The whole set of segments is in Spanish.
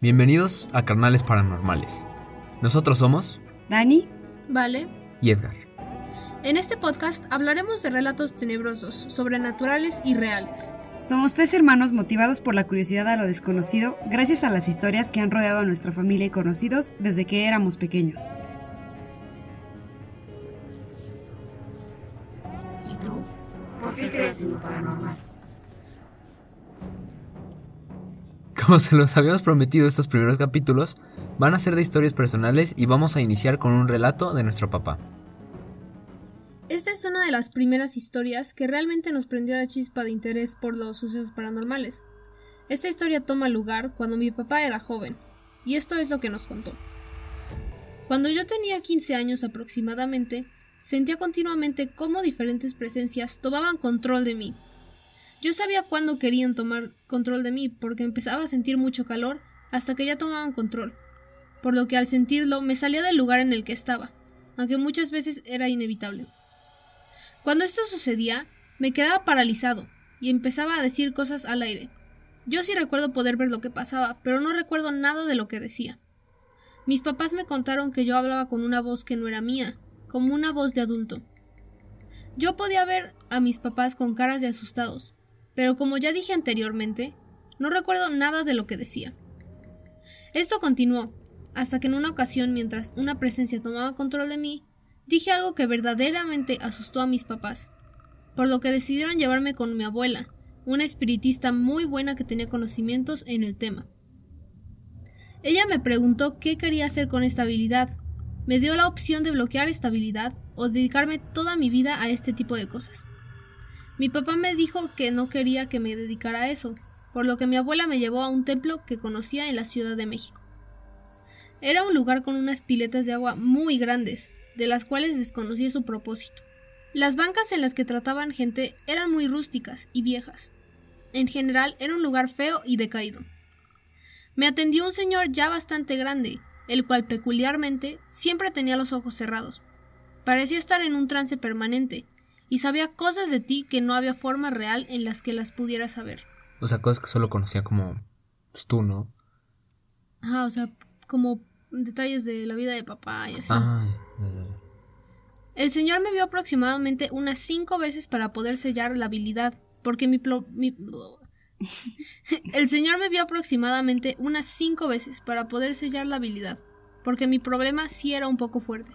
Bienvenidos a Carnales Paranormales. Nosotros somos Dani, Vale. y Edgar. En este podcast hablaremos de relatos tenebrosos, sobrenaturales y reales. somos tres hermanos motivados por la curiosidad a lo desconocido gracias a las historias que han rodeado a nuestra familia y conocidos desde que éramos pequeños. Como se los habíamos prometido estos primeros capítulos, van a ser de historias personales y vamos a iniciar con un relato de nuestro papá. Esta es una de las primeras historias que realmente nos prendió la chispa de interés por los sucesos paranormales. Esta historia toma lugar cuando mi papá era joven, y esto es lo que nos contó. Cuando yo tenía 15 años aproximadamente, sentía continuamente cómo diferentes presencias tomaban control de mí. Yo sabía cuándo querían tomar control de mí porque empezaba a sentir mucho calor hasta que ya tomaban control, por lo que al sentirlo me salía del lugar en el que estaba, aunque muchas veces era inevitable. Cuando esto sucedía, me quedaba paralizado y empezaba a decir cosas al aire. Yo sí recuerdo poder ver lo que pasaba, pero no recuerdo nada de lo que decía. Mis papás me contaron que yo hablaba con una voz que no era mía, como una voz de adulto. Yo podía ver a mis papás con caras de asustados, pero como ya dije anteriormente, no recuerdo nada de lo que decía. Esto continuó, hasta que en una ocasión, mientras una presencia tomaba control de mí, dije algo que verdaderamente asustó a mis papás, por lo que decidieron llevarme con mi abuela, una espiritista muy buena que tenía conocimientos en el tema. Ella me preguntó qué quería hacer con esta habilidad. Me dio la opción de bloquear esta habilidad o dedicarme toda mi vida a este tipo de cosas. Mi papá me dijo que no quería que me dedicara a eso, por lo que mi abuela me llevó a un templo que conocía en la Ciudad de México. Era un lugar con unas piletas de agua muy grandes, de las cuales desconocía su propósito. Las bancas en las que trataban gente eran muy rústicas y viejas. En general era un lugar feo y decaído. Me atendió un señor ya bastante grande, el cual peculiarmente siempre tenía los ojos cerrados. Parecía estar en un trance permanente, y sabía cosas de ti que no había forma real en las que las pudiera saber. O sea, cosas que solo conocía como pues, tú, ¿no? Ajá, o sea, como detalles de la vida de papá y así. Ay, ay, ay. El señor me vio aproximadamente unas cinco veces para poder sellar la habilidad, porque mi, plo- mi- El señor me vio aproximadamente unas cinco veces para poder sellar la habilidad, porque mi problema sí era un poco fuerte.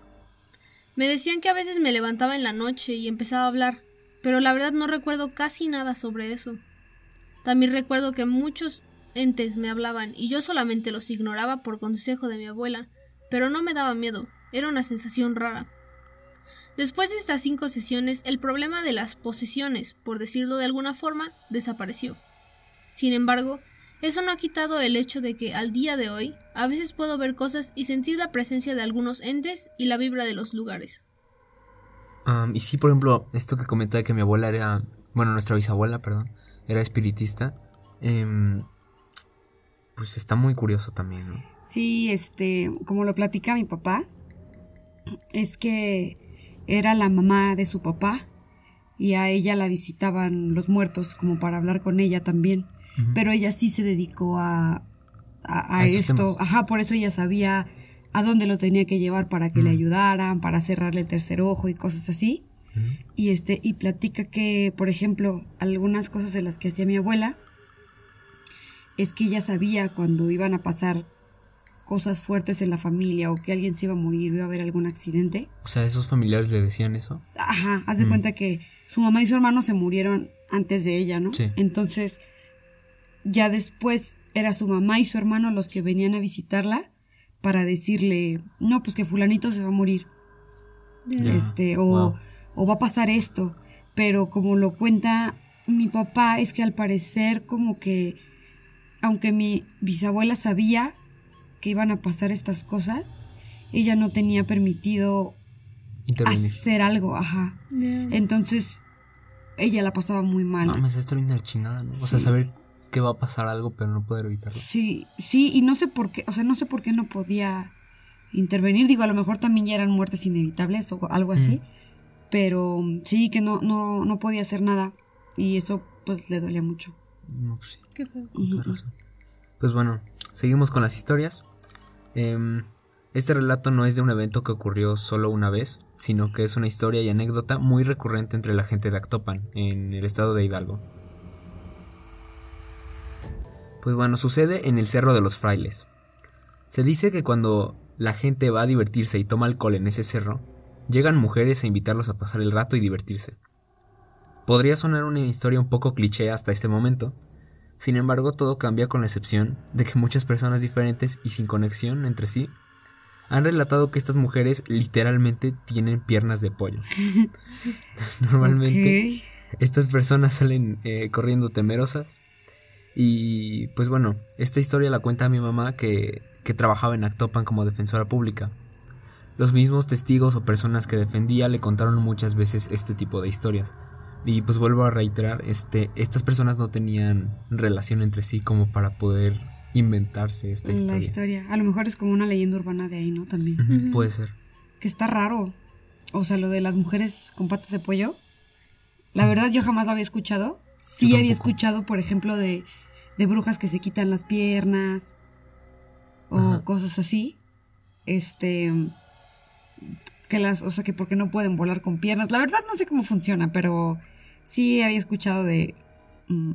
Me decían que a veces me levantaba en la noche y empezaba a hablar, pero la verdad no recuerdo casi nada sobre eso. También recuerdo que muchos entes me hablaban y yo solamente los ignoraba por consejo de mi abuela, pero no me daba miedo, era una sensación rara. Después de estas cinco sesiones, el problema de las posesiones, por decirlo de alguna forma, desapareció. Sin embargo, eso no ha quitado el hecho de que al día de hoy a veces puedo ver cosas y sentir la presencia de algunos entes y la vibra de los lugares. Am, y sí, por ejemplo, esto que comentaba de que mi abuela era, bueno, nuestra bisabuela, perdón, era espiritista, em, pues está muy curioso también, ¿no? Sí, este, como lo platica mi papá, es que era la mamá de su papá y a ella la visitaban los muertos como para hablar con ella también, Pero ella sí se dedicó a, a, a A esos esto, ajá, por eso ella sabía a dónde lo tenía que llevar para que le ayudaran, para cerrarle el tercer ojo y cosas así. Y este y platica que por ejemplo algunas cosas de las que hacía mi abuela es que ella sabía cuando iban a pasar cosas fuertes en la familia o que alguien se iba a morir o iba a haber algún accidente O sea, esos familiares le decían eso. ajá haz de Mm. cuenta que su mamá y su hermano se murieron antes de ella no Sí. entonces ya después era su mamá y su hermano los que venían a visitarla para decirle no pues que fulanito se va a morir este o, Wow. o va a pasar esto. Pero como lo cuenta mi papá es que al parecer como que aunque mi bisabuela sabía que iban a pasar estas cosas ella no tenía permitido Intervenir. hacer algo ajá. Entonces ella la pasaba muy mal. Mames, de la chingada, ¿no? O sea, saber que va a pasar algo, pero no poder evitarlo. sí sí y no sé por qué o sea no sé por qué no podía intervenir digo a lo mejor también ya eran muertes inevitables o algo así pero sí que no no no podía hacer nada y eso pues le dolía mucho No, pues sí, Qué feo. con toda razón. Pues bueno, seguimos con las historias. Em, este relato no es de un evento que ocurrió solo una vez, sino que es una historia y anécdota muy recurrente entre la gente de Actopan, en el estado de Hidalgo. Pues bueno, sucede en el Cerro de los Frailes. Se dice que cuando la gente va a divertirse y toma alcohol en ese cerro, llegan mujeres a invitarlos a pasar el rato y divertirse. Podría sonar una historia un poco cliché hasta este momento, sin embargo todo cambia con la excepción de que muchas personas diferentes y sin conexión entre sí han relatado que estas mujeres literalmente tienen piernas de pollo. Normalmente estas personas salen eh, corriendo temerosas. Y pues bueno, esta historia la cuenta mi mamá que, que trabajaba en Actopan como defensora pública. Los mismos testigos o personas que defendía le contaron muchas veces este tipo de historias. Y pues vuelvo a reiterar, este, estas personas no tenían relación entre sí como para poder inventarse esta La historia. historia. A lo mejor es como una leyenda urbana de ahí, ¿no? También. Puede ser. Que está raro. O sea, lo de las mujeres con patas de pollo. La verdad, yo jamás lo había escuchado. Sí había escuchado, por ejemplo, de, de brujas que se quitan las piernas. O Ajá. cosas así. Este. Que las. O sea, que porque no pueden volar con piernas. La verdad, no sé cómo funciona, pero sí había escuchado de. mm,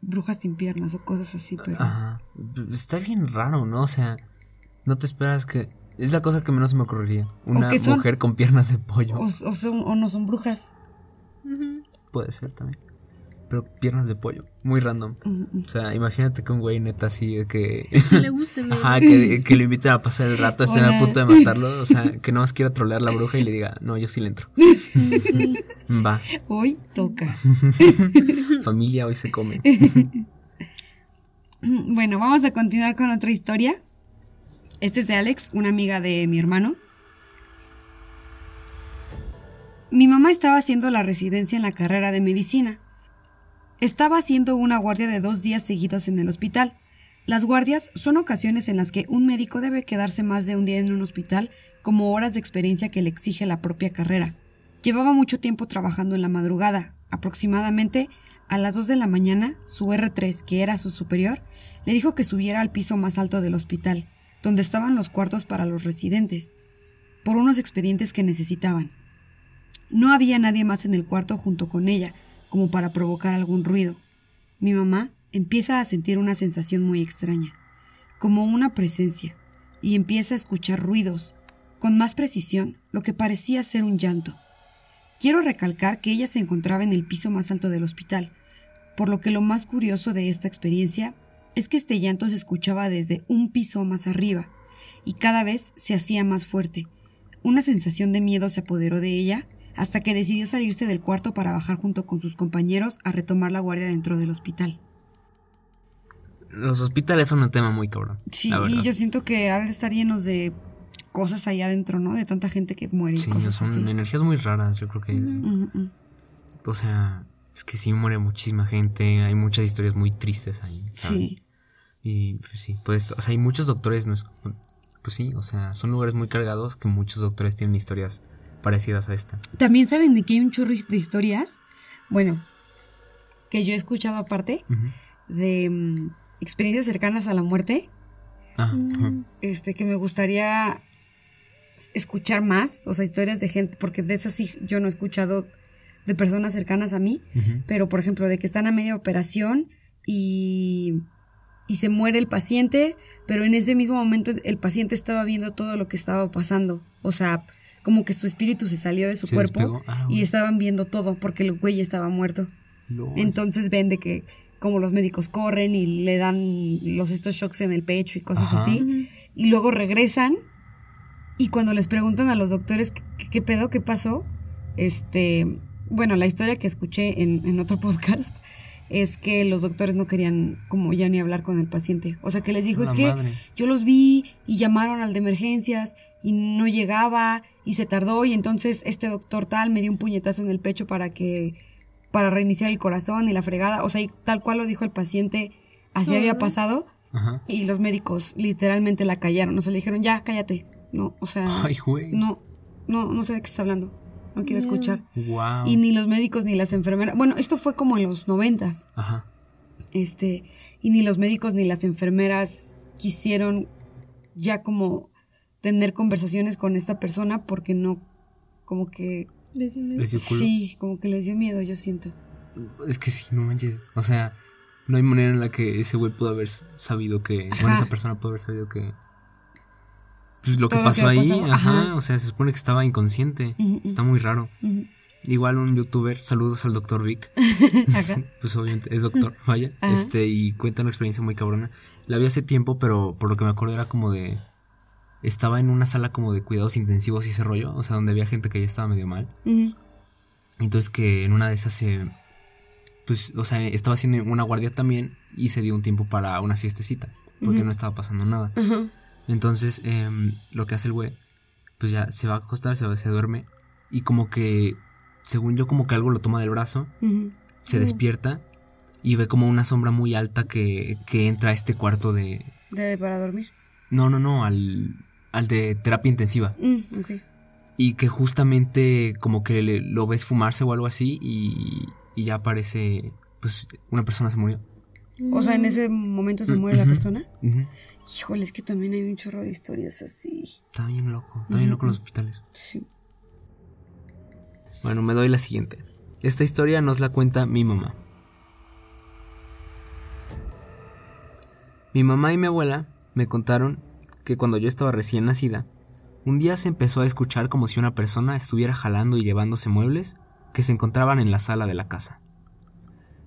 brujas sin piernas o cosas así, pero. Ajá. Está bien raro, ¿no? O sea, no te esperas que... Es la cosa que menos me ocurriría. Una son- mujer con piernas de pollo. O, o son- o no son brujas. Puede ser también. Pero piernas de pollo. Muy random. O sea, imagínate que un güey neta así que... Si le guste, me- Ajá, que, que lo inviten a pasar el rato, estén Hola. a punto de matarlo. O sea, que no más quiera trolear la bruja y le diga, no, yo sí le entro. Va, Hoy toca. familia, hoy se come. Bueno, vamos a continuar con otra historia. Este es de Alex, una amiga de mi hermano. Mi mamá estaba haciendo la residencia en la carrera de medicina. Estaba haciendo una guardia de dos días seguidos en el hospital. Las guardias son ocasiones en las que un médico debe quedarse más de un día en un hospital como horas de experiencia que le exige la propia carrera. Llevaba mucho tiempo trabajando en la madrugada. Aproximadamente a las 2 de la mañana, su R3, que era su superior, le dijo que subiera al piso más alto del hospital, donde estaban los cuartos para los residentes, por unos expedientes que necesitaban. No había nadie más en el cuarto junto con ella, como para provocar algún ruido. Mi mamá empieza a sentir una sensación muy extraña, como una presencia, y empieza a escuchar ruidos, con más precisión lo que parecía ser un llanto. Quiero recalcar que ella se encontraba en el piso más alto del hospital, por lo que lo más curioso de esta experiencia es que este llanto se escuchaba desde un piso más arriba, y cada vez se hacía más fuerte. Una sensación de miedo se apoderó de ella hasta que decidió salirse del cuarto para bajar junto con sus compañeros a retomar la guardia dentro del hospital. Los hospitales son un tema muy cabrón. Sí, y yo siento que ha de estar llenos de cosas allá adentro, ¿no? De tanta gente que muere y Sí, cosas son así. energías muy raras, yo creo que... Mm. O sea, es que sí muere muchísima gente, hay muchas historias muy tristes ahí. ¿sabes? Sí. Y pues sí, pues, o sea, hay muchos doctores, no es- pues sí, o sea, son lugares muy cargados que muchos doctores tienen historias parecidas a esta. También saben de que hay un chorro de historias, bueno, que yo he escuchado aparte, de mm, experiencias cercanas a la muerte, Ah, ujú. este, que me gustaría escuchar más, o sea, historias de gente, porque de esas sí yo no he escuchado de personas cercanas a mí, pero por ejemplo, de que están a media operación y, y se muere el paciente, pero en ese mismo momento el paciente estaba viendo todo lo que estaba pasando, o sea, como que su espíritu se salió de su Se cuerpo. Ah, y estaban viendo todo porque el güey estaba muerto. Entonces ven de que como los médicos corren y le dan los estos shocks en el pecho y cosas Ajá. así. Y luego regresan y cuando les preguntan a los doctores qué, qué pedo, qué pasó, este, bueno, la historia que escuché en, en otro podcast es que los doctores no querían como ya ni hablar con el paciente. O sea, que les dijo, La es que yo los vi y llamaron al de emergencias y no llegaba y se tardó y entonces este doctor tal me dio un puñetazo en el pecho para que para reiniciar el corazón y la fregada, o sea, y tal cual lo dijo el paciente, así había pasado Ajá. y los médicos literalmente la callaron, o sea, le dijeron, "Ya, cállate." No, o sea, Ay, güey. no no no sé de qué estás hablando. No quiero Mm. escuchar. Wow. Y ni los médicos ni las enfermeras. Bueno, esto fue como en los noventas. Ajá. Este, y ni los médicos ni las enfermeras quisieron ya como tener conversaciones con esta persona porque no, como que, Les dio miedo. Les dio culo. sí, como que les dio miedo, yo siento. Es que sí, no manches. O sea, no hay manera en la que ese güey pudo haber sabido que. Bueno, Ajá. esa persona pudo haber sabido que. Pues lo que Todo lo que pasó ahí, ajá, ajá. O sea, se supone que estaba inconsciente. Está muy raro. Igual un youtuber, saludos al doctor Vic. Pues obviamente es doctor, vaya. Ajá. Este, y cuenta una experiencia muy cabrona. La vi hace tiempo, pero por lo que me acuerdo era como de. Estaba en una sala como de cuidados intensivos y ese rollo. O sea, donde había gente que ya estaba medio mal. Entonces que en una de esas se... Pues, o sea, estaba haciendo una guardia también y se dio un tiempo para una siestecita, porque no estaba pasando nada. Entonces, em, lo que hace el güey, pues ya se va a acostar, se, va- se duerme y como que, según yo, como que algo lo toma del brazo, se despierta y ve como una sombra muy alta que, que entra a este cuarto de... Debe para dormir. No, no, no, al, al de terapia intensiva. Mm. Y que justamente como que le- lo ves fumarse o algo así y, y ya aparece, pues una persona se murió. O sea, en ese momento se muere la persona. Ujú. Híjole, es que también hay un chorro de historias así. Está bien loco, está bien loco los hospitales. Sí. Bueno, me doy la siguiente. Esta historia nos la cuenta mi mamá. Mi mamá y mi abuela me contaron que cuando yo estaba recién nacida, un día se empezó a escuchar como si una persona estuviera jalando y llevándose muebles que se encontraban en la sala de la casa.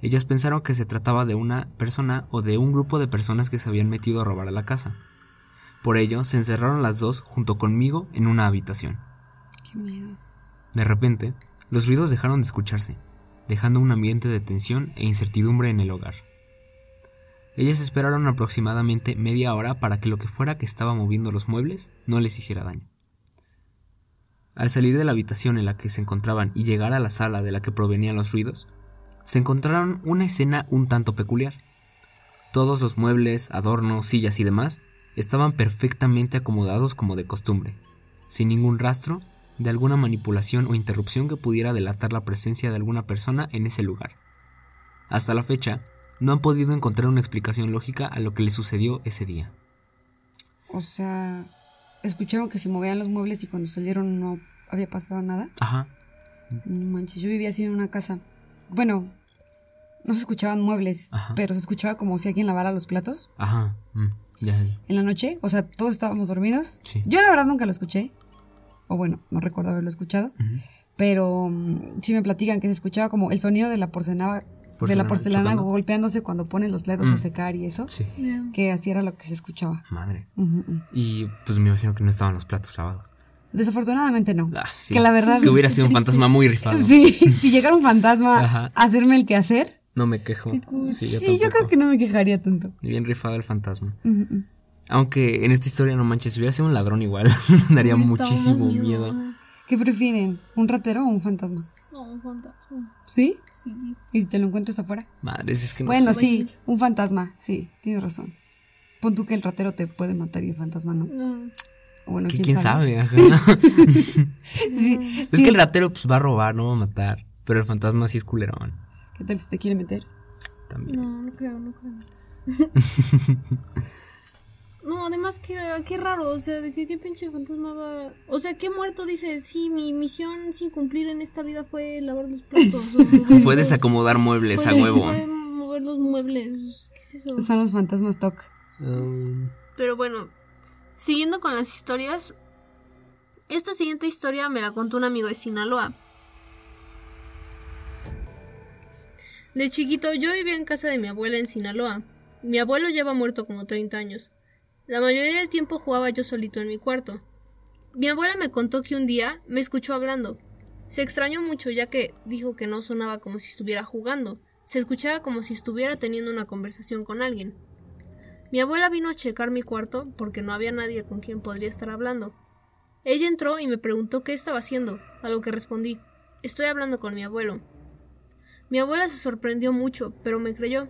Ellas pensaron que se trataba de una persona o de un grupo de personas que se habían metido a robar a la casa. Por ello, se encerraron las dos junto conmigo en una habitación. Qué miedo. De repente, los ruidos dejaron de escucharse, dejando un ambiente de tensión e incertidumbre en el hogar. Ellas esperaron aproximadamente media hora para que lo que fuera que estaba moviendo los muebles no les hiciera daño. Al salir de la habitación en la que se encontraban y llegar a la sala de la que provenían los ruidos, se encontraron una escena un tanto peculiar. Todos los muebles, adornos, sillas y demás estaban perfectamente acomodados como de costumbre, sin ningún rastro de alguna manipulación o interrupción que pudiera delatar la presencia de alguna persona en ese lugar. Hasta la fecha, no han podido encontrar una explicación lógica a lo que le sucedió ese día. O sea, escucharon que se movían los muebles y cuando salieron no había pasado nada. Ajá, No manches, yo vivía así en una casa. Bueno, no se escuchaban muebles, Ajá. pero se escuchaba como si alguien lavara los platos ajá, mm, ya, ya. en la noche. O sea, todos estábamos dormidos. Sí. Yo la verdad nunca lo escuché. O bueno, no recuerdo haberlo escuchado. Pero mm, sí me platican que se escuchaba como el sonido de la porcelana, de la porcelana chocando. golpeándose cuando ponen los platos a Mm. secar y eso. Sí. Que así era lo que se escuchaba. madre. Y pues me imagino que no estaban los platos lavados. Desafortunadamente no. Ah, sí. Que la verdad. Que hubiera sido un fantasma muy rifado. Sí, si llegara un fantasma Ajá. a hacerme el quehacer. No me quejo. Sí, Sí, yo, creo que no me quejaría tanto. Bien rifado el fantasma. Aunque en esta historia no manches, si hubiera sido un ladrón igual, daría muchísimo miedo. ¿Qué prefieren? ¿Un ratero o un fantasma? Un fantasma. ¿Sí? Sí. ¿Y si te lo encuentras afuera? Madres, es que no bueno, sé. sí, un fantasma, sí, tienes razón. Pon tú que el ratero te puede matar y el fantasma no. No. O Bueno, Que quién sabe. Sí, Es sí. que el ratero pues va a robar, no va a matar. Pero el fantasma sí es culerón. ¿Qué tal si te quiere meter? También. No, no creo, no creo. no, además, qué, qué raro, o sea, de que qué pinche fantasma va... O sea, qué muerto dice, sí, mi misión sin cumplir en esta vida fue lavar los platos. Fue desacomodar muebles a huevo. Fue mover los muebles, ¿qué es eso? Son los fantasmas TOC. Um, Pero bueno, siguiendo con las historias, esta siguiente historia me la contó un amigo de Sinaloa. De chiquito yo vivía en casa de mi abuela en Sinaloa. Mi abuelo lleva muerto como 30 años. La mayoría del tiempo jugaba yo solito en mi cuarto. Mi abuela me contó que un día me escuchó hablando. Se extrañó mucho ya que dijo que no sonaba como si estuviera jugando, se escuchaba como si estuviera teniendo una conversación con alguien. Mi abuela vino a checar mi cuarto porque no había nadie con quien podría estar hablando. Ella entró y me preguntó qué estaba haciendo, a lo que respondí, estoy hablando con mi abuelo. Mi abuela se sorprendió mucho, pero me creyó.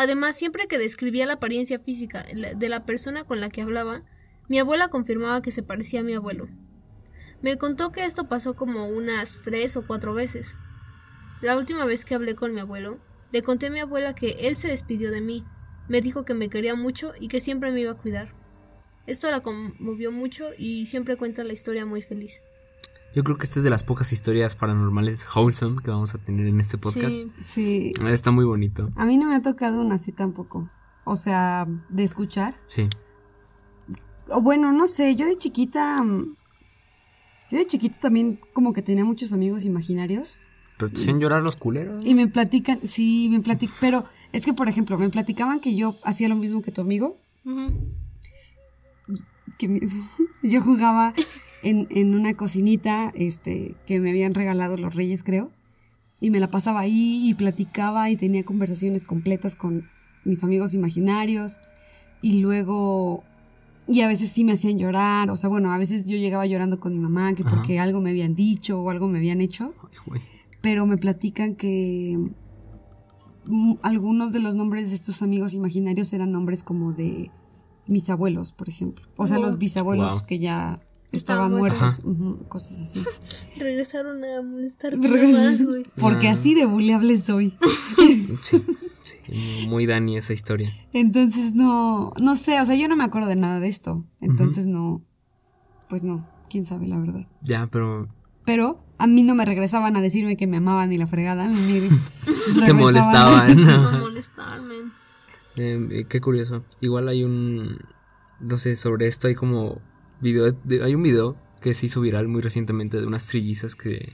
Además, siempre que describía la apariencia física de la persona con la que hablaba, mi abuela confirmaba que se parecía a mi abuelo. Me contó que esto pasó como unas tres o cuatro veces. La última vez que hablé con mi abuelo, Le conté a mi abuela que él se despidió de mí. Me dijo que me quería mucho y que siempre me iba a cuidar. Esto la conmovió mucho y siempre cuenta la historia muy feliz. Yo creo que esta es de las pocas historias paranormales wholesome que vamos a tener en este podcast. Sí. Sí. Está muy bonito. A mí no me ha tocado una así tampoco. O sea, de escuchar. Sí. O bueno, no sé, yo de chiquita. mm, Yo de chiquita también como que tenía muchos amigos imaginarios. Pero te hacían llorar los culeros. Y me platican, sí, me platican. Pero es que, por ejemplo, me platicaban que yo hacía lo mismo que tu amigo. Ujú. que mi- yo jugaba en, en una cocinita este, que me habían regalado los reyes, creo. Y me la pasaba ahí y platicaba y tenía conversaciones completas con mis amigos imaginarios. Y luego, y a veces sí me hacían llorar. O sea, bueno, a veces yo llegaba llorando con mi mamá que Ajá. porque algo me habían dicho o algo me habían hecho. Ay. Pero me platican que mm, algunos de los nombres de estos amigos imaginarios eran nombres como de mis abuelos, por ejemplo. O sea, Wow. los bisabuelos Wow. que ya Estaban muertos. cosas así. Regresaron a molestarte más, güey. Porque Ah. así de buleable soy. Sí, sí, muy Dani esa historia. Entonces no, no sé, o sea, yo no me acuerdo de nada de esto. Entonces no, pues no, quién sabe la verdad. Ya, pero Pero a mí no me regresaban a decirme que me amaban ni la fregada. te molestaban. No molestarme. Eh, qué curioso. Igual hay un. No sé, sobre esto hay como. Video de- hay un video que se hizo viral muy recientemente de unas trillizas que.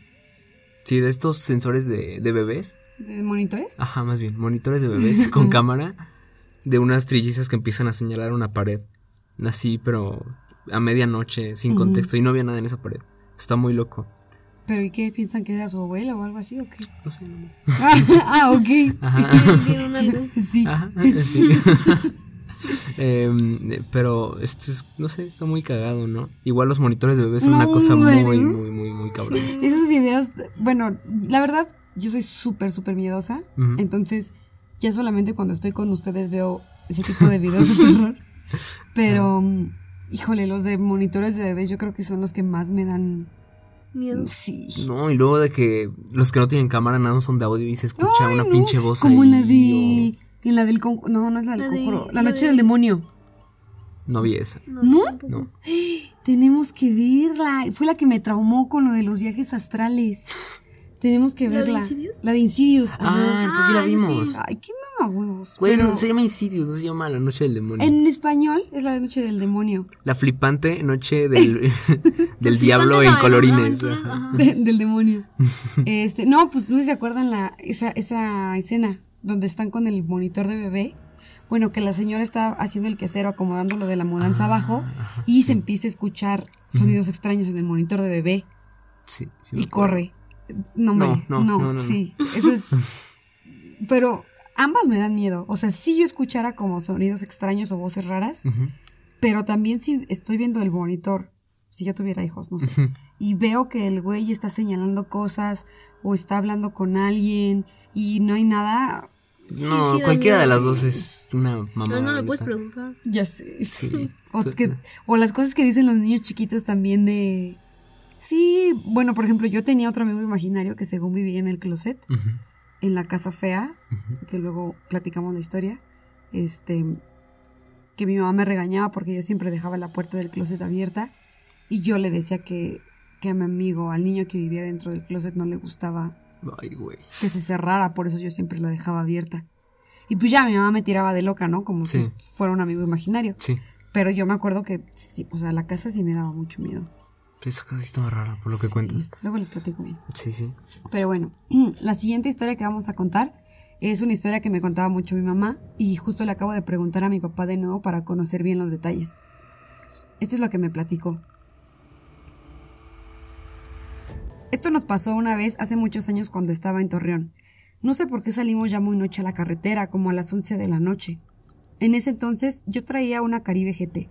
Sí, de estos sensores de, de bebés. ¿De monitores? Ajá, más bien, monitores de bebés con cámara. De unas trillizas que empiezan a señalar una pared. Así, pero a medianoche, sin contexto. Y no había nada en esa pared. Está muy loco. ¿Pero y qué? ¿Piensan que era su abuela o algo así o qué? No sé, no. ah, ah, ok. Ajá. Sí. Ajá, sí. Em, eh, pero esto es, no sé, está muy cagado, ¿no? Igual los monitores de bebés son una cosa muy, hombre. muy, muy, muy cabrón. Esos videos, bueno, la verdad, yo soy súper, súper miedosa. Entonces, ya solamente cuando estoy con ustedes veo ese tipo de videos de terror. Pero, mm, híjole, los de monitores de bebés yo creo que son los que más me dan... Miedo. Sí. No, y luego de que los que no tienen cámara nada más son de audio y se escucha Ay, una no, pinche voz Como ahí. la de... En la del... conju- No, no es la del conjuro. La la noche de- del demonio. No vi esa. ¿No? No. Tenemos que verla. Fue la que me traumó con lo de los viajes astrales. Tenemos que ¿La de verla. Insidious? La de Insidious. Ah, entonces sí la Ah, vimos. sí. Ay, qué mama huevos. Güey, Pero se llama Insidious, no se llama La Noche del Demonio. en español es la noche del demonio. La flipante noche del, del diablo en ¿Cuántas colorines. de- del demonio. Este, no, pues no sé si se acuerdan la, esa, esa escena donde están con el monitor de bebé. Bueno, que la señora está haciendo el quehacer o acomodando lo de la mudanza abajo y se empieza a escuchar sonidos extraños en el monitor de bebé Sí, sí y corre. No, hombre, No, no, no, no, no, no. sí, eso es. Pero ambas me dan miedo. O sea, si yo escuchara como sonidos extraños o voces raras, pero también si estoy viendo el monitor, si yo tuviera hijos, no sé, y veo que el güey está señalando cosas o está hablando con alguien y no hay nada, No, sí cualquiera de las dos es una mamá. No, no me puedes preguntar. ya sé. Sí. O, Sí. que- o las cosas que dicen los niños chiquitos también de... Sí, bueno, por ejemplo, yo tenía otro amigo imaginario que según vivía en el closet, en la casa fea, que luego platicamos la historia, este, que mi mamá me regañaba porque yo siempre dejaba la puerta del closet abierta y yo le decía que, que a mi amigo, al niño que vivía dentro del closet no le gustaba Ay, güey. que se cerrara, por eso yo siempre la dejaba abierta. Y pues ya mi mamá me tiraba de loca, ¿no? Como Sí. si fuera un amigo imaginario. Sí. Pero yo me acuerdo que, sí, o sea, la casa sí me daba mucho miedo. Esa casa estaba rara, por lo que Sí, cuentas. Luego les platico bien. Sí, sí. Pero bueno, la siguiente historia que vamos a contar es una historia que me contaba mucho mi mamá y justo le acabo de preguntar a mi papá de nuevo para conocer bien los detalles. Esto es lo que me platicó. Esto nos pasó una vez hace muchos años cuando estaba en Torreón. No sé por qué salimos ya muy noche a la carretera, como a las 11 de la noche. En ese entonces yo traía una Caribe GT.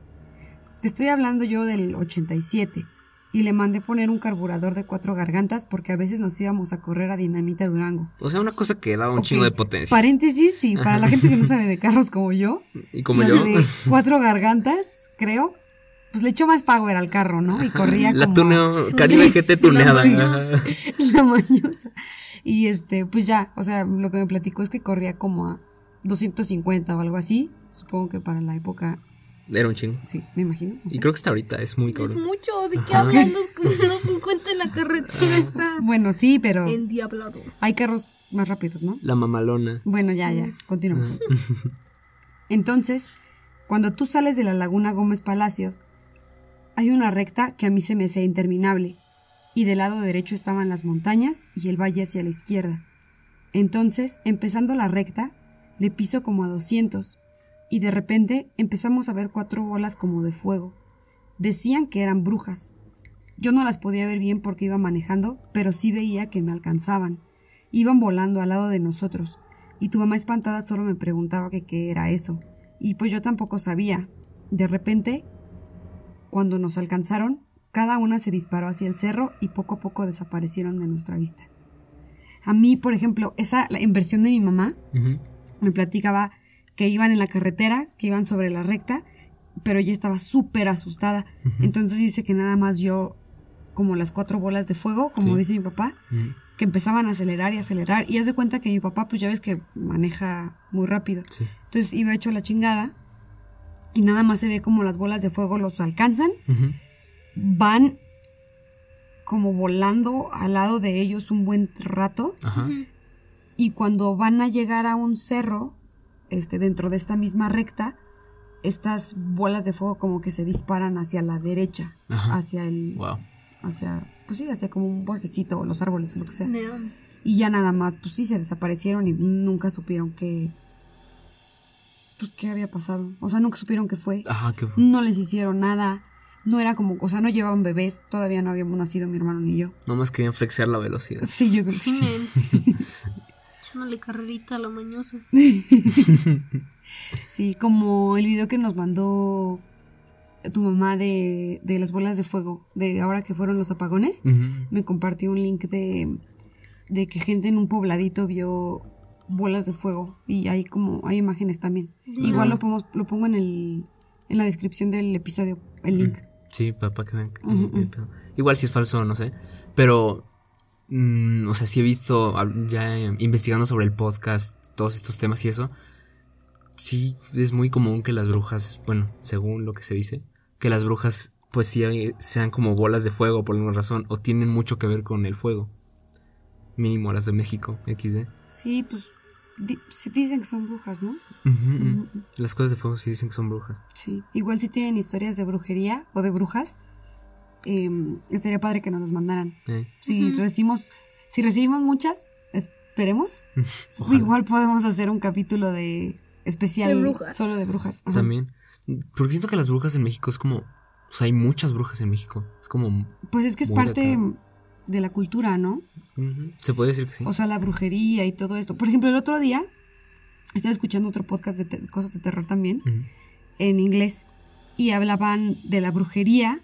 Te estoy hablando yo del 87. Y le mandé poner un carburador de cuatro gargantas porque a veces nos íbamos a correr a Dinamita Durango. O sea, una cosa que daba un chingo de potencia. Paréntesis, sí, para la gente que no sabe de carros como yo. y como yo. de cuatro gargantas, creo, pues le echó más power al carro, ¿no? Y corría La como tuneo, Caribe GT tuneada. Sí. ajá. la mañosa. Y este, pues ya, o sea, lo que me platicó es que corría como a 250 o algo así. Supongo que para la época, Era un chingo. sí, me imagino. no Y creo que hasta ahorita es muy Es cabrón. mucho, ¿de qué hablan? Los, los 50 en la carretera está Bueno, sí, pero endiablado. hay carros más rápidos, ¿no? La mamalona. Bueno, ya, ya, continuamos. Entonces, cuando tú sales de la laguna Gómez Palacios, hay una recta que a mí se me hacía interminable, y del lado derecho estaban las montañas y el valle hacia la izquierda. Entonces, empezando la recta, le piso como a 200, y de repente empezamos a ver cuatro bolas como de fuego. Decían que eran brujas. Yo no las podía ver bien porque iba manejando, pero sí veía que me alcanzaban. Iban volando al lado de nosotros, y tu mamá espantada solo me preguntaba qué era eso. Y pues yo tampoco sabía. De repente, cuando nos alcanzaron, cada una se disparó hacia el cerro y poco a poco desaparecieron de nuestra vista. A mí, por ejemplo, esa la inversión de mi mamá me platicaba que iban en la carretera, que iban sobre la recta, pero ella estaba súper asustada. Entonces dice que nada más vio como las cuatro bolas de fuego, como Sí. dice mi papá, que empezaban a acelerar y acelerar. Y haz de cuenta que mi papá, pues ya ves que maneja muy rápido. Sí. Entonces iba hecho la chingada y nada más se ve como las bolas de fuego los alcanzan, van como volando al lado de ellos un buen rato Ajá. y cuando van a llegar a un cerro, este dentro de esta misma recta, estas bolas de fuego como que se disparan hacia la derecha, Ajá. hacia el Wow. hacia pues sí, hacia como un bosquecito o los árboles o lo que sea. Y ya nada más, pues sí, se desaparecieron y nunca supieron qué. Pues qué había pasado. O sea, nunca supieron qué fue. Ajá, qué fue. No les hicieron nada. No era como, o sea, no llevaban bebés. Todavía no habíamos nacido mi hermano ni yo. Nomás querían flexear la velocidad. Sí, yo creo que Sí, sí. Echándole carrerita a la mañosa. Sí, como el video que nos mandó tu mamá de, de las bolas de fuego, de ahora que fueron los apagones. Me compartió un link de, de que gente en un pobladito vio bolas de fuego y hay como hay imágenes también. Igual lo pongo, lo pongo en el en la descripción del episodio, el link. Sí, para que vean. que- pedo. Igual si es falso, no sé. Pero, mm, o sea, sí he visto, ya eh, investigando sobre el podcast, todos estos temas y eso. Sí, es muy común que las brujas, bueno, según lo que se dice, que las brujas, pues sí, eh, sean como bolas de fuego por alguna razón, o tienen mucho que ver con el fuego. Mínimo las de México, XD. Sí, pues di- dicen que son brujas, ¿no? Las cosas de fuego sí dicen que son brujas. Sí. Igual si tienen historias de brujería o de brujas, eh, estaría padre que nos las mandaran. Eh, Si recibimos, si recibimos muchas, esperemos, igual podemos hacer un capítulo de especial De brujas. solo de brujas. Ajá. También. Porque siento que las brujas en México es como. O sea, hay muchas brujas en México. Es como. Pues es que es de parte acá. De la cultura, ¿no? Se puede decir que sí. O sea, la brujería y todo esto. Por ejemplo, el otro día estaba escuchando otro podcast de cosas de terror también, en inglés, y hablaban de la brujería,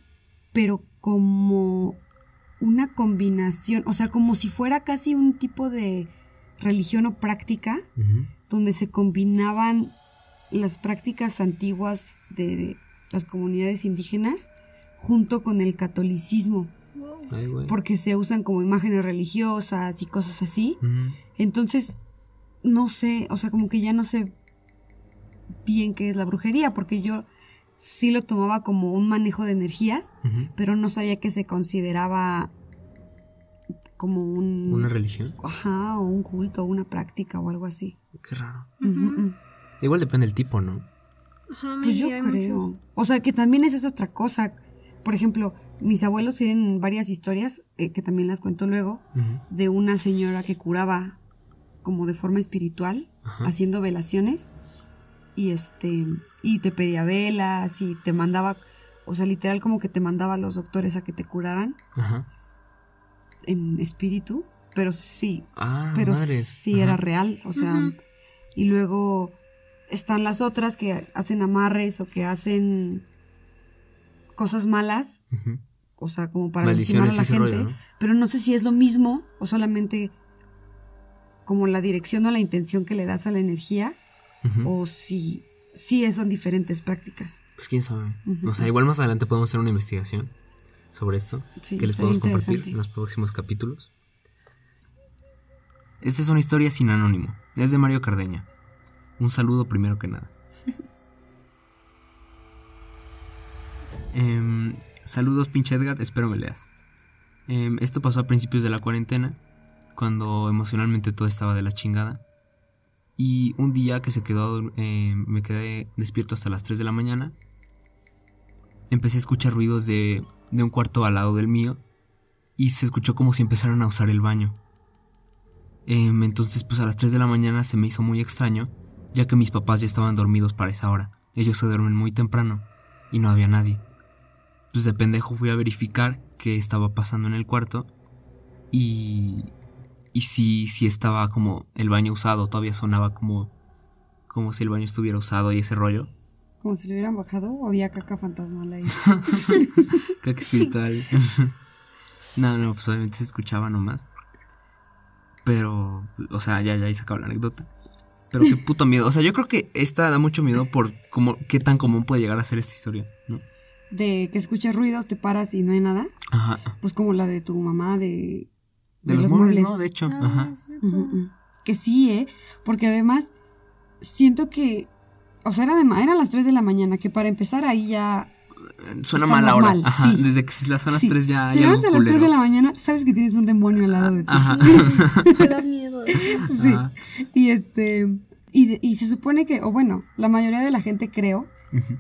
pero como una combinación, o sea, como si fuera casi un tipo de religión o práctica, donde se combinaban las prácticas antiguas de las comunidades indígenas junto con el catolicismo, Ay, porque se usan como imágenes religiosas y cosas así. Entonces, no sé, o sea, como que ya no sé bien qué es la brujería, porque yo sí lo tomaba como un manejo de energías, pero no sabía que se consideraba como un... Una religión. Ajá, o un culto, o una práctica o algo así. Qué raro. Igual depende del tipo, ¿no? Ajá, Pues yo creo. O sea, que también esa es otra cosa. Por ejemplo, mis abuelos tienen varias historias, eh, que también las cuento luego, de una señora que curaba como de forma espiritual, Ajá. haciendo velaciones. Y este, y te pedía velas y te mandaba, o sea, literal como que te mandaba a los doctores a que te curaran Ajá. en espíritu. Pero sí, Ah, pero madres. sí Ajá. era real, o sea, y luego están las otras que hacen amarres o que hacen cosas malas. O sea, como para lastimar a la gente, rollo, ¿no? pero no sé si es lo mismo o solamente como la dirección o la intención que le das a la energía o si sí son diferentes prácticas. Pues quién sabe. O sea, igual más adelante podemos hacer una investigación sobre esto Sí, que les podemos compartir en los próximos capítulos. Esta es una historia sin anónimo. Es de Mario Cardeña. Un saludo primero que nada. Em, saludos, pinche Edgar. Espero me leas. Em, esto pasó a principios de la cuarentena, cuando emocionalmente todo estaba de la chingada. Y un día que se quedó, eh, me quedé despierto hasta las 3 de la mañana. Empecé a escuchar ruidos de, de un cuarto al lado del mío. Y se escuchó como si empezaran a usar el baño. Em, entonces, pues a las 3 de la mañana se me hizo muy extraño, ya que mis papás ya estaban dormidos para esa hora. Ellos se duermen muy temprano y no había nadie. Pues de pendejo fui a verificar qué estaba pasando en el cuarto y y sí sí estaba como el baño usado, todavía sonaba como como si el baño estuviera usado y ese rollo. Como si lo hubieran bajado o había caca fantasmal ahí. Caca espiritual. no, no, pues obviamente se escuchaba nomás. Pero, o sea, ya, ya ahí se acabó la anécdota. Pero qué puto miedo. O sea, yo creo que esta da mucho miedo por como, qué tan común puede llegar a ser esta historia, ¿no? De que escuchas ruidos, te paras y no hay nada. Ajá. Pues como la de tu mamá de... De, los, muebles, ¿no? De hecho, ajá. Ujú, ujú. Que sí, ¿eh? Porque además siento que... O sea, era de ma- eran las 3 de la mañana, que para empezar ahí ya... Suena Está mal ahora. normal, Ajá. sí. Desde que las son las sí. 3 ya Te levantas a las 3 de la mañana, sabes que tienes un demonio al lado de ti. Ajá. Te da miedo. Sí. Ajá. Y este... Y, de- y se supone que, o bueno, la mayoría de la gente creo,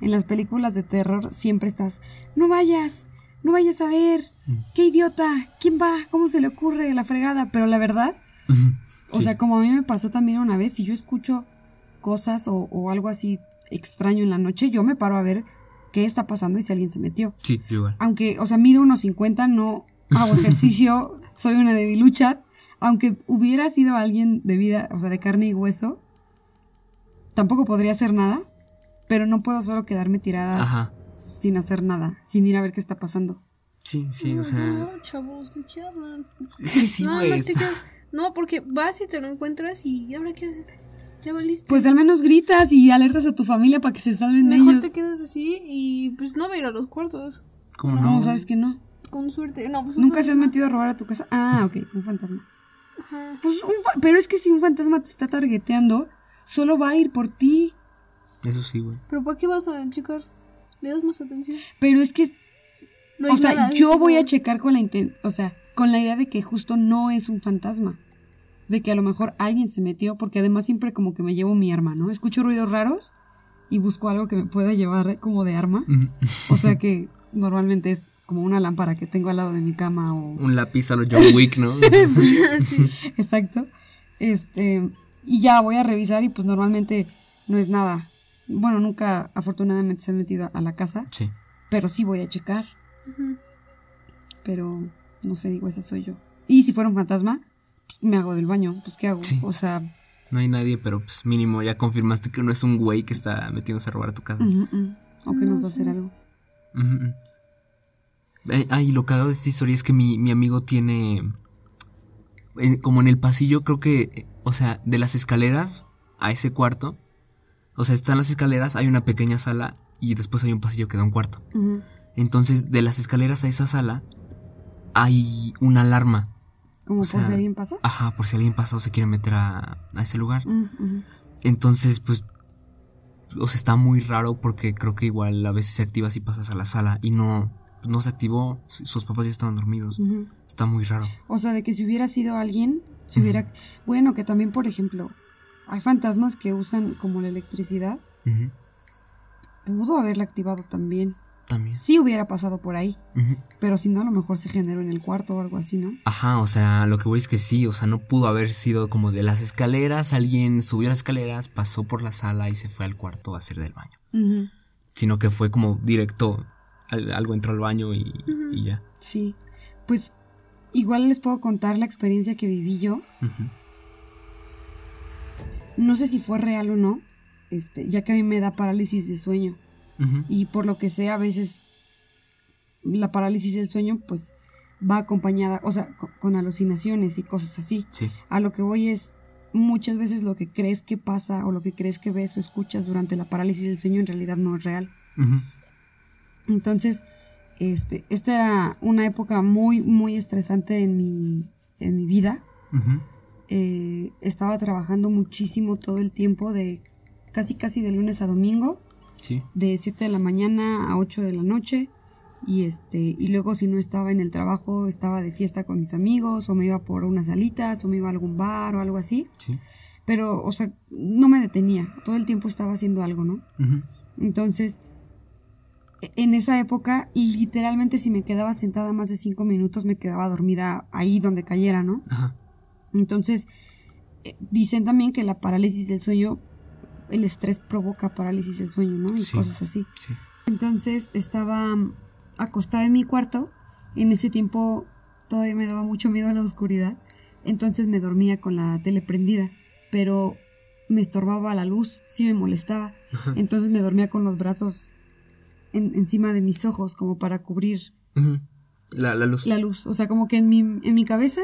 En las películas de terror siempre estás, no vayas, no vayas a ver, qué idiota, ¿quién va? ¿Cómo se le ocurre la fregada? Pero la verdad, o Sí. sea, como a mí me pasó también una vez, si yo escucho cosas o, o algo así extraño en la noche, yo me paro a ver qué está pasando y si alguien se metió. Sí, igual. Aunque, o sea, mido unos 50, no hago ejercicio, soy una debilucha. Aunque hubiera sido alguien de vida, o sea, de carne y hueso, tampoco podría hacer nada, pero no puedo solo quedarme tirada Ajá. sin hacer nada, sin ir a ver qué está pasando. Sí, sí, o sea. No, chavos, ¿de qué hablan? Es que sí, no, güey. no te está- quedas. No, porque vas y te lo encuentras y ¿ahora qué haces? Ya valiste. Pues al menos gritas y alertas a tu familia para que se salven Mejor ellos. te quedas así y pues no va a ir a los cuartos. ¿Cómo No, no? sabes que no. Con suerte. No, pues ¿Nunca se has no. metido a robar a tu casa? Ah, ok, un fantasma. Ajá. Pues un fa- pero es que si un fantasma te está targeteando, solo va a ir por ti. Eso sí, güey. Pero ¿para qué vas a checar? ¿Le das más atención? Pero es que Lo o sea, yo voy a checar con la inten o sea, con la idea de que justo no es un fantasma. De que a lo mejor alguien se metió, porque además siempre como que me llevo mi arma, ¿no? Escucho ruidos raros y busco algo que me pueda llevar como de arma. O sea que normalmente es como una lámpara que tengo al lado de mi cama o... Un lápiz a los John Wick, ¿no? sí. Exacto. Este, y ya voy a revisar y pues normalmente no es nada. Bueno, nunca afortunadamente se han metido a la casa, sí. pero sí voy a checar. Pero no sé, digo, ese soy yo. Y si fuera un fantasma, pues, me hago del baño, pues ¿qué hago? Sí. O sea, No hay nadie, pero pues mínimo ya confirmaste que no es un güey que está metiéndose a robar a tu casa. o que No nos va a hacer algo. Ujú. Eh, Ah, y lo cagado de esta historia es que mi, mi amigo tiene. eh, como en el pasillo, creo que. eh, O sea, de las escaleras a ese cuarto. O sea, están las escaleras, hay una pequeña sala y después hay un pasillo que da un cuarto. Entonces, de las escaleras a esa sala hay una alarma. Como O por si alguien pasa. Ajá, por si alguien pasa o se quiere meter a, a ese lugar. Entonces, pues, o sea, está muy raro porque creo que igual a veces se activa si pasas a la sala y no, pues, no se activó, sus papás ya estaban dormidos. Está muy raro. O sea, de que si hubiera sido alguien, si hubiera... Bueno, que también, por ejemplo, hay fantasmas que usan como la electricidad. Pudo haberla activado también. También. Sí hubiera pasado por ahí. Pero si no, a lo mejor se generó en el cuarto o algo así, ¿no? Ajá, o sea, lo que voy es que sí, o sea, no pudo haber sido como de las escaleras, alguien subió las escaleras, pasó por la sala y se fue al cuarto a hacer del baño. Ujú. Sino que fue como directo, al- algo entró al baño y, y ya. Sí. Pues igual les puedo contar la experiencia que viví yo. No sé si fue real o no, este, ya que a mí me da parálisis de sueño. Y por lo que sé, a veces la parálisis del sueño, pues va acompañada, o sea, co- con alucinaciones y cosas así. Sí. A lo que voy es, muchas veces lo que crees que pasa o lo que crees que ves o escuchas durante la parálisis del sueño en realidad no es real. Entonces, este, esta era una época muy, muy estresante en mi, en mi vida. Eh, estaba trabajando muchísimo todo el tiempo, de casi casi de lunes a domingo, Sí. de 7 de la mañana a 8 de la noche. Y este, y luego si no estaba en el trabajo, estaba de fiesta con mis amigos, o me iba por unas salitas, o me iba a algún bar o algo así. Sí. Pero, o sea, no me detenía. Todo el tiempo estaba haciendo algo, ¿no? Entonces, en esa época, literalmente si me quedaba sentada más de cinco minutos, me quedaba dormida ahí donde cayera, ¿no? Ajá. Entonces, eh, dicen también que la parálisis del sueño, el estrés provoca parálisis del sueño, ¿no? Y Sí. cosas así. Sí. Entonces, estaba acostada en mi cuarto. En ese tiempo todavía me daba mucho miedo a la oscuridad. Entonces me dormía con la tele prendida. Pero me estorbaba la luz, sí me molestaba. Entonces me dormía con los brazos en- encima de mis ojos, como para cubrir. La, la luz. la luz. O sea, como que en mi, en mi cabeza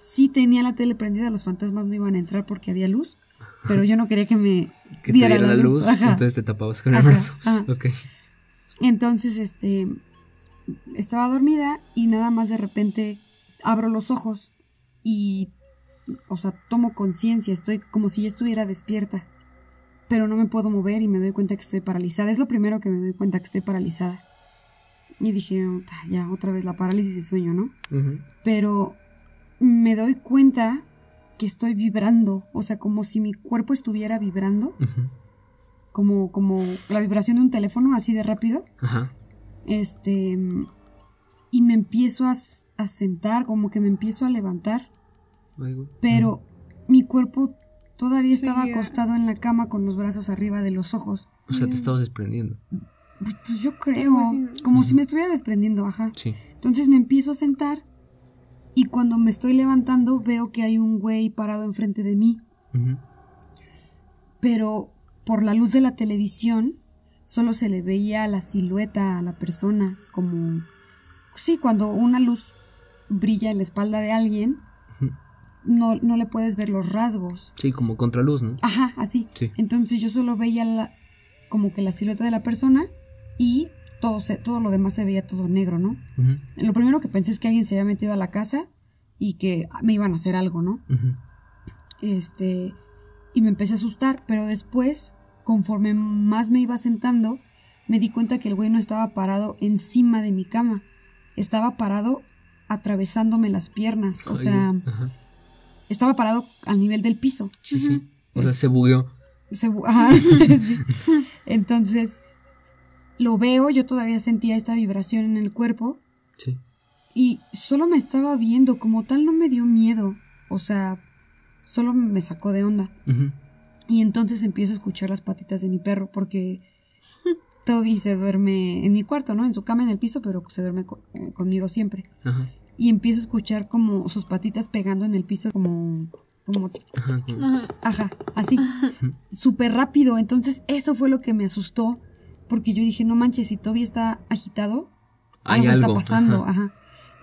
sí tenía la tele prendida, los fantasmas no iban a entrar porque había luz, pero yo no quería que me que te diera la luz, entonces te tapabas con el Ajá, brazo. ajá. Entonces, este, estaba dormida y nada más de repente abro los ojos y, o sea, tomo conciencia, estoy como si ya estuviera despierta, pero no me puedo mover y me doy cuenta que estoy paralizada. Es lo primero que me doy cuenta que estoy paralizada. Y dije, "Uta, ya, otra vez la parálisis de sueño, ¿no? Pero me doy cuenta que estoy vibrando, o sea, como si mi cuerpo estuviera vibrando, como, como la vibración de un teléfono, así de rápido. Ajá. Este. Y me empiezo a, a sentar, como que me empiezo a levantar, pero mi cuerpo todavía estaba acostado en la cama con los brazos arriba de los ojos. O sea, te estabas desprendiendo. Pues, pues yo creo, como si me estuviera desprendiendo, ajá. Sí. Entonces me empiezo a sentar y cuando me estoy levantando veo que hay un güey parado enfrente de mí, pero por la luz de la televisión solo se le veía la silueta a la persona, como... Sí, cuando una luz brilla en la espalda de alguien, no, no le puedes ver los rasgos. Sí, como contraluz, ¿no? Ajá, así. Sí. Entonces yo solo veía la, como que la silueta de la persona y todo, se, todo lo demás se veía todo negro, ¿no? Lo primero que pensé es que alguien se había metido a la casa y que me iban a hacer algo, ¿no? Este, y me empecé a asustar, pero después, conforme más me iba sentando, me di cuenta que el güey no estaba parado encima de mi cama, estaba parado atravesándome las piernas, o Ay, sea, Ajá. estaba parado al nivel del piso. Sí, sí. O sea, se bugueó. Se bu- ajá, sí. Entonces, lo veo, yo todavía sentía esta vibración en el cuerpo Sí. y solo me estaba viendo, como tal no me dio miedo, o sea, solo me sacó de onda. Ujú. Y entonces empiezo a escuchar las patitas de mi perro porque Toby se duerme en mi cuarto, ¿no? En su cama en el piso, pero se duerme eh, conmigo siempre. Ajá. Y empiezo a escuchar como sus patitas pegando en el piso como como Ajá. como- Ajá. ajá, así, súper rápido. Entonces eso fue lo que me asustó porque yo dije, no manches, si Toby está agitado, Hay algo, está pasando, ajá. ajá.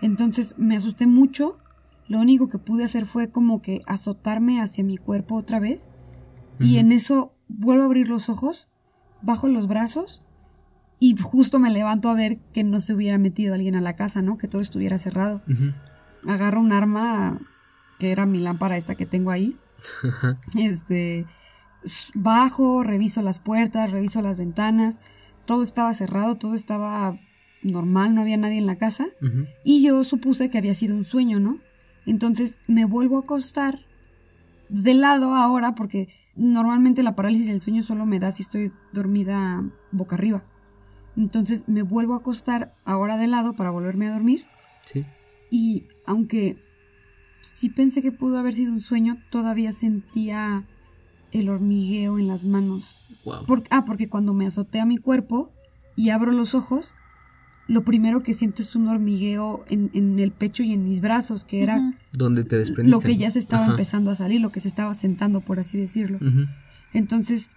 Entonces me asusté mucho. Lo único que pude hacer fue como que azotarme hacia mi cuerpo otra vez. Y en eso vuelvo a abrir los ojos, bajo los brazos y justo me levanto a ver que no se hubiera metido alguien a la casa, ¿no? Que todo estuviera cerrado. Agarro un arma que era mi lámpara esta que tengo ahí. Este bajo, reviso las puertas, reviso las ventanas. Todo estaba cerrado, todo estaba normal, no había nadie en la casa. Y yo supuse que había sido un sueño, ¿no? Entonces me vuelvo a acostar de lado ahora porque normalmente la parálisis del sueño solo me da si estoy dormida boca arriba. Entonces me vuelvo a acostar ahora de lado para volverme a dormir Sí. y aunque sí pensé que pudo haber sido un sueño, todavía sentía el hormigueo en las manos. Wow. Por- ah, porque cuando me azoté a mi cuerpo y abro los ojos, lo primero que siento es un hormigueo en, en el pecho y en mis brazos, que era Ujú. ¿Dónde te desprendiste? lo que ya se estaba Ajá. empezando a salir, lo que se estaba sentando, por así decirlo. Entonces,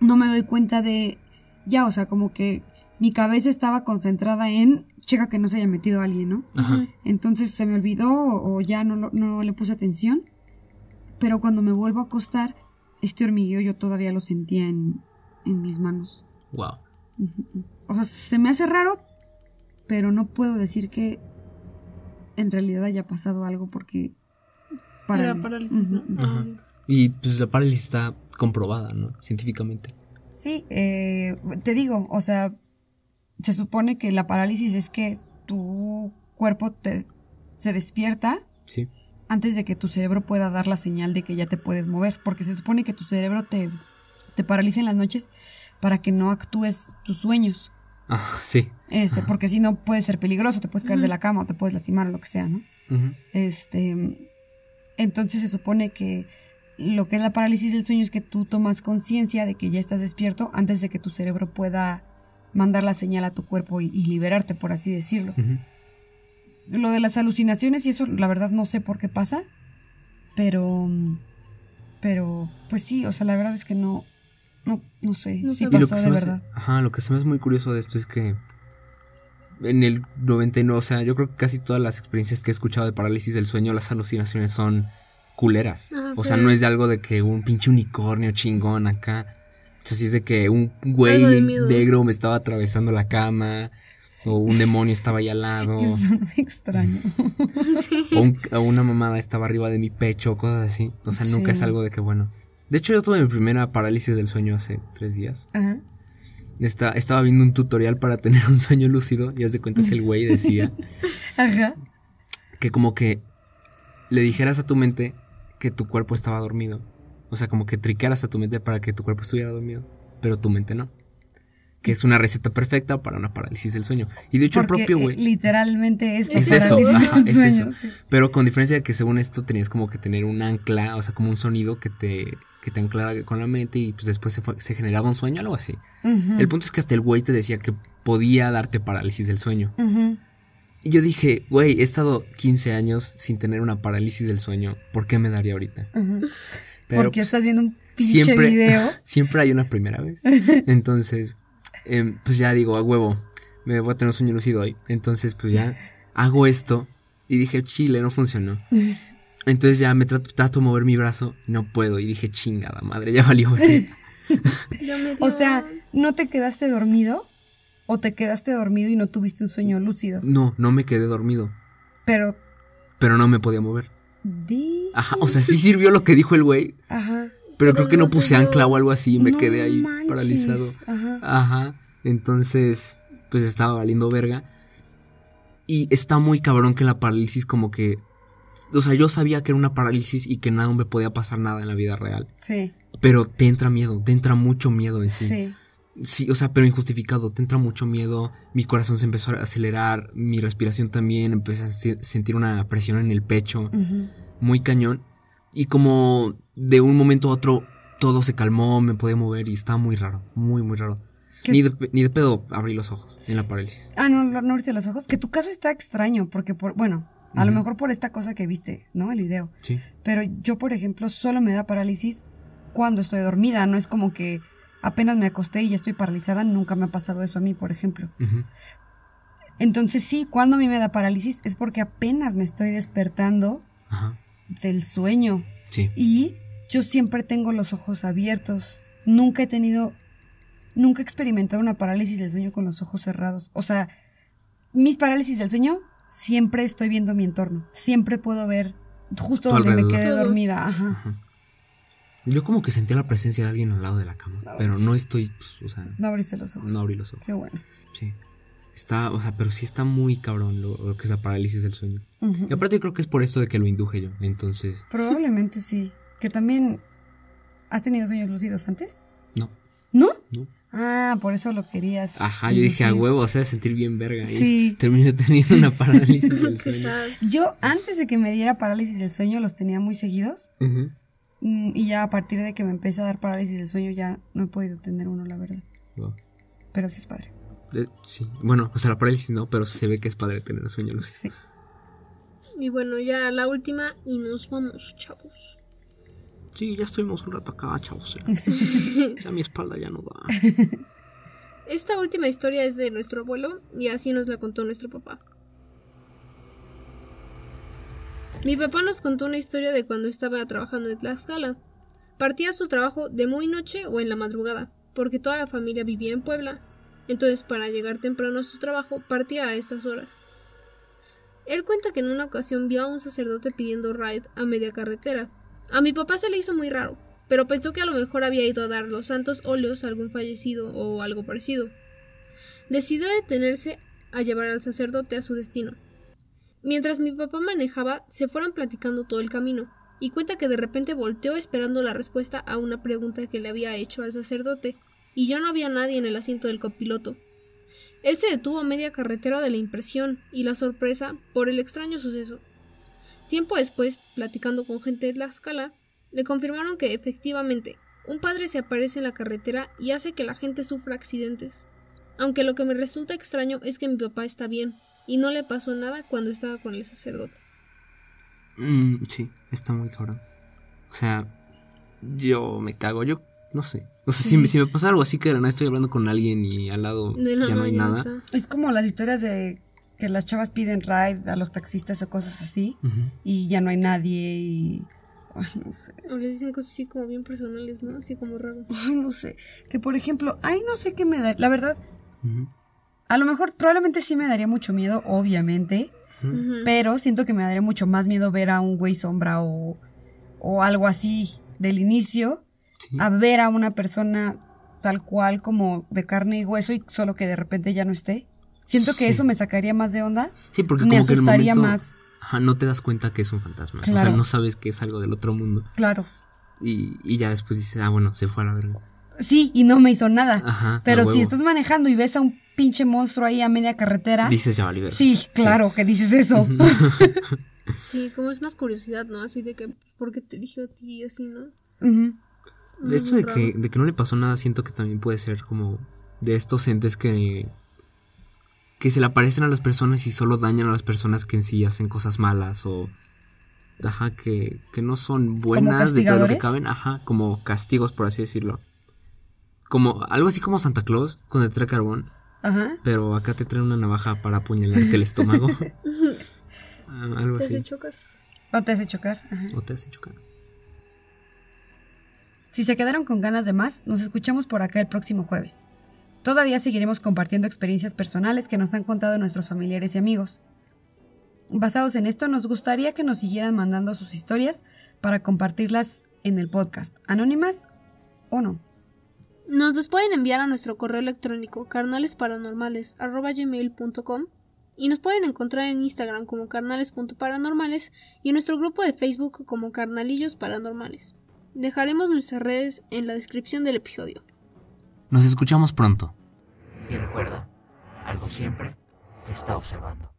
no me doy cuenta de, ya, o sea, como que mi cabeza estaba concentrada en, checa que no se haya metido alguien, ¿no? Ajá. Entonces se me olvidó o, o ya no, no le puse atención. pero cuando me vuelvo a acostar, este hormigueo yo todavía lo sentía en, en mis manos. Wow. O sea, se me hace raro, pero no puedo decir que en realidad haya pasado algo porque... Era parálisis. parálisis, ¿no? Ajá. Y pues la parálisis está comprobada, ¿no? Científicamente. Sí, eh, te digo, o sea, se supone que la parálisis es que tu cuerpo te, se despierta Sí. Antes de que tu cerebro pueda dar la señal de que ya te puedes mover, porque se supone que tu cerebro te, te paraliza en las noches para que no actúes tus sueños, Ah, sí. este, porque si no puede ser peligroso, te puedes caer de la cama o te puedes lastimar o lo que sea, ¿no? Este, entonces se supone que lo que es la parálisis del sueño es que tú tomas conciencia de que ya estás despierto antes de que tu cerebro pueda mandar la señal a tu cuerpo y, y liberarte, por así decirlo. Lo de las alucinaciones y eso, la verdad no sé por qué pasa, pero, pero, pues sí, o sea, la verdad es que no, no, no sé, No sí. Y lo pasó que de se me hace- verdad. ajá, lo que se me hace muy curioso de esto es que en el 99, o sea, yo creo que casi todas las experiencias que he escuchado de parálisis del sueño, las alucinaciones son culeras. Ah, O sea, no es de algo de que un pinche unicornio chingón acá. O sea, sí es de que un güey negro me estaba atravesando la cama. O un demonio estaba ahí al lado. Es muy extraño. o, un- o una mamada estaba arriba de mi pecho, cosas así. O sea, nunca Sí. es algo de que, bueno. De hecho, yo tuve mi primera parálisis del sueño hace tres días. Ajá. Esta- estaba viendo un tutorial para tener un sueño lúcido y haz de cuenta que el güey decía Ajá. que como que le dijeras a tu mente que tu cuerpo estaba dormido. O sea, como que triquearas a tu mente para que tu cuerpo estuviera dormido, pero tu mente no. Que es una receta perfecta para una parálisis del sueño. Y de hecho Porque el propio eh, güey... literalmente es, Es eso, ajá, es sueño, eso. sí. Pero con diferencia de que según esto tenías como que tener un ancla, o sea, como un sonido que te, que te anclara con la mente y pues después se, fue- se generaba un sueño, algo así. El punto es que hasta el güey te decía que podía darte parálisis del sueño. Y yo dije, güey, he estado 15 años sin tener una parálisis del sueño. ¿Por qué me daría ahorita? Ujú. Pero, Porque pues, estás viendo un pinche siempre, video. siempre hay una primera vez. Entonces, em, pues ya digo, a huevo, me voy a tener un sueño lúcido hoy. Entonces, pues ya hago esto. Y dije, chile, no funcionó. Entonces ya me trato, trato de mover mi brazo, no puedo. Y dije, chingada madre, ya valió. güey". Ya me O sea, ¿no te quedaste dormido? ¿O te quedaste dormido y no tuviste un sueño lúcido? No, no me quedé dormido. Pero. Pero no me podía mover. Di. Ajá, o sea, sí sirvió lo que dijo el güey. Ajá. Pero, creo que no puse ancla o algo así y me No quedé ahí manches. paralizado. Ajá. Ajá. Entonces, pues estaba valiendo verga. Y está muy cabrón que la parálisis como que... O sea, yo sabía que era una parálisis y que nada me podía pasar nada en la vida real. Sí. Pero te entra miedo, te entra mucho miedo en sí. Sí. Sí, o sea, pero injustificado, te entra mucho miedo, mi corazón se empezó a acelerar, mi respiración también, empecé a se- sentir una presión en el pecho, muy cañón. Y como de un momento a otro todo se calmó, me podía mover y estaba muy raro, muy, muy raro. ¿Qué- Ni de, ni de pedo abrí los ojos en la parálisis. Ah, no, no, abriste los ojos. Que tu caso está extraño, porque por, bueno, a lo mejor por esta cosa que viste, ¿no? El video. Sí. Pero yo, por ejemplo, solo me da parálisis cuando estoy dormida. No es como que apenas me acosté y ya estoy paralizada. Nunca me ha pasado eso a mí, por ejemplo. Entonces sí, cuando a mí me da parálisis es porque apenas me estoy despertando Ajá. Del sueño. Sí. Y yo siempre tengo los ojos abiertos. Nunca he tenido, nunca he experimentado una parálisis del sueño con los ojos cerrados. O sea, mis parálisis del sueño siempre estoy viendo mi entorno. Siempre puedo ver justo donde me quedé dormida. Ajá. Yo como que sentía la presencia de alguien al lado de la cama, No, pero pues. no estoy, pues, o sea, No abriste los ojos. no abrí los ojos. Qué bueno. Sí. Está, o sea, pero sí está muy cabrón lo, lo que es la parálisis del sueño. Y aparte yo creo que es por esto de que lo induje yo. Entonces, Probablemente sí. Que también has tenido sueños lúcidos antes. no, ¿No? no. Ah, por eso lo querías. Ajá, yo dije a huevo, o sea, sentir bien verga. Y Sí. terminé teniendo una parálisis del sueño. Yo antes de que me diera parálisis del sueño los tenía muy seguidos. Mm, Y ya a partir de que me empecé a dar parálisis del sueño ya no he podido tener uno, la verdad. Wow. Pero sí es padre. Eh, sí, bueno, o sea, la parálisis no, pero se ve que es padre tener sueño lúcido. Sí. Y bueno, ya la última y nos vamos, chavos. Sí, ya estuvimos un rato acá, chavos. Ya, ya mi espalda ya no da. Esta última historia es de nuestro abuelo y así nos la contó nuestro papá. Mi papá nos contó una historia de cuando estaba trabajando en Tlaxcala. Partía a su trabajo de muy noche o en la madrugada, porque toda la familia vivía en Puebla. Entonces, para llegar temprano a su trabajo, partía a esas horas. Él cuenta que en una ocasión vio a un sacerdote pidiendo ride a media carretera. A mi papá se le hizo muy raro, pero pensó que a lo mejor había ido a dar los santos óleos a algún fallecido o algo parecido. Decidió detenerse a llevar al sacerdote a su destino. Mientras mi papá manejaba, se fueron platicando todo el camino, y cuenta que de repente volteó esperando la respuesta a una pregunta que le había hecho al sacerdote, y ya no había nadie en el asiento del copiloto. Él se detuvo a media carretera de la impresión y la sorpresa por el extraño suceso. Tiempo después, platicando con gente de Tlaxcala, le confirmaron que efectivamente un padre se aparece en la carretera y hace que la gente sufra accidentes. Aunque lo que me resulta extraño es que mi papá está bien y no le pasó nada cuando estaba con el sacerdote. Mm, sí, está muy cabrón. O sea, yo me cago, yo no sé. O sea, si, me, si me pasa algo así que de la nada estoy hablando con alguien y al lado De la ya no hay ya nada. está. Es como las historias de que las chavas piden ride a los taxistas o cosas así y ya no hay nadie y... Ay, no sé. O les dicen cosas así como bien personales, ¿no? Así como raro. Ay, no sé. Que por ejemplo, ay, no sé qué me da. La verdad, a lo mejor probablemente sí me daría mucho miedo, obviamente. Pero siento que me daría mucho más miedo ver a un güey sombra o, o algo así del inicio Sí. a ver a una persona tal cual como de carne y hueso y solo que de repente ya no esté. Siento que Sí. eso me sacaría más de onda. Sí, porque me como que en el asustaría momento, más. Ajá, no te das cuenta que es un fantasma. O sea, Claro. no sabes que es algo del otro mundo. Claro. Y, y ya después dices, ah, bueno, se fue a la verga. Sí, y no me hizo nada. Ajá. Pero si estás manejando y ves a un pinche monstruo ahí a media carretera. Dices, ya verga. Sí, claro que dices eso. Sí, como es más curiosidad, ¿no? Así de que, ¿por qué te eligió a ti y así, no? De esto de que, de que no le pasó nada, siento que también puede ser como de estos entes que que se le aparecen a las personas y solo dañan a las personas que en sí hacen cosas malas o ajá que, que no son buenas de todo lo que caben, ajá, como castigos por así decirlo. Como algo así como Santa Claus cuando te trae carbón, Ajá. pero acá te trae una navaja para apuñalarte el estómago. Ah, algo Te así. hace chocar. O te hace chocar. Ajá. O te hace chocar. Si se quedaron con ganas de más, nos escuchamos por acá el próximo jueves. Todavía seguiremos compartiendo experiencias personales que nos han contado nuestros familiares y amigos. Basados en esto, nos gustaría que nos siguieran mandando sus historias para compartirlas en el podcast, anónimas o no. Nos los pueden enviar a nuestro correo electrónico carnalesparanormales.gmail.com y nos pueden encontrar en Instagram como carnales.paranormales y en nuestro grupo de Facebook como carnalillos paranormales. Dejaremos nuestras redes en la descripción del episodio. Nos escuchamos pronto. Y recuerda, algo siempre te está observando.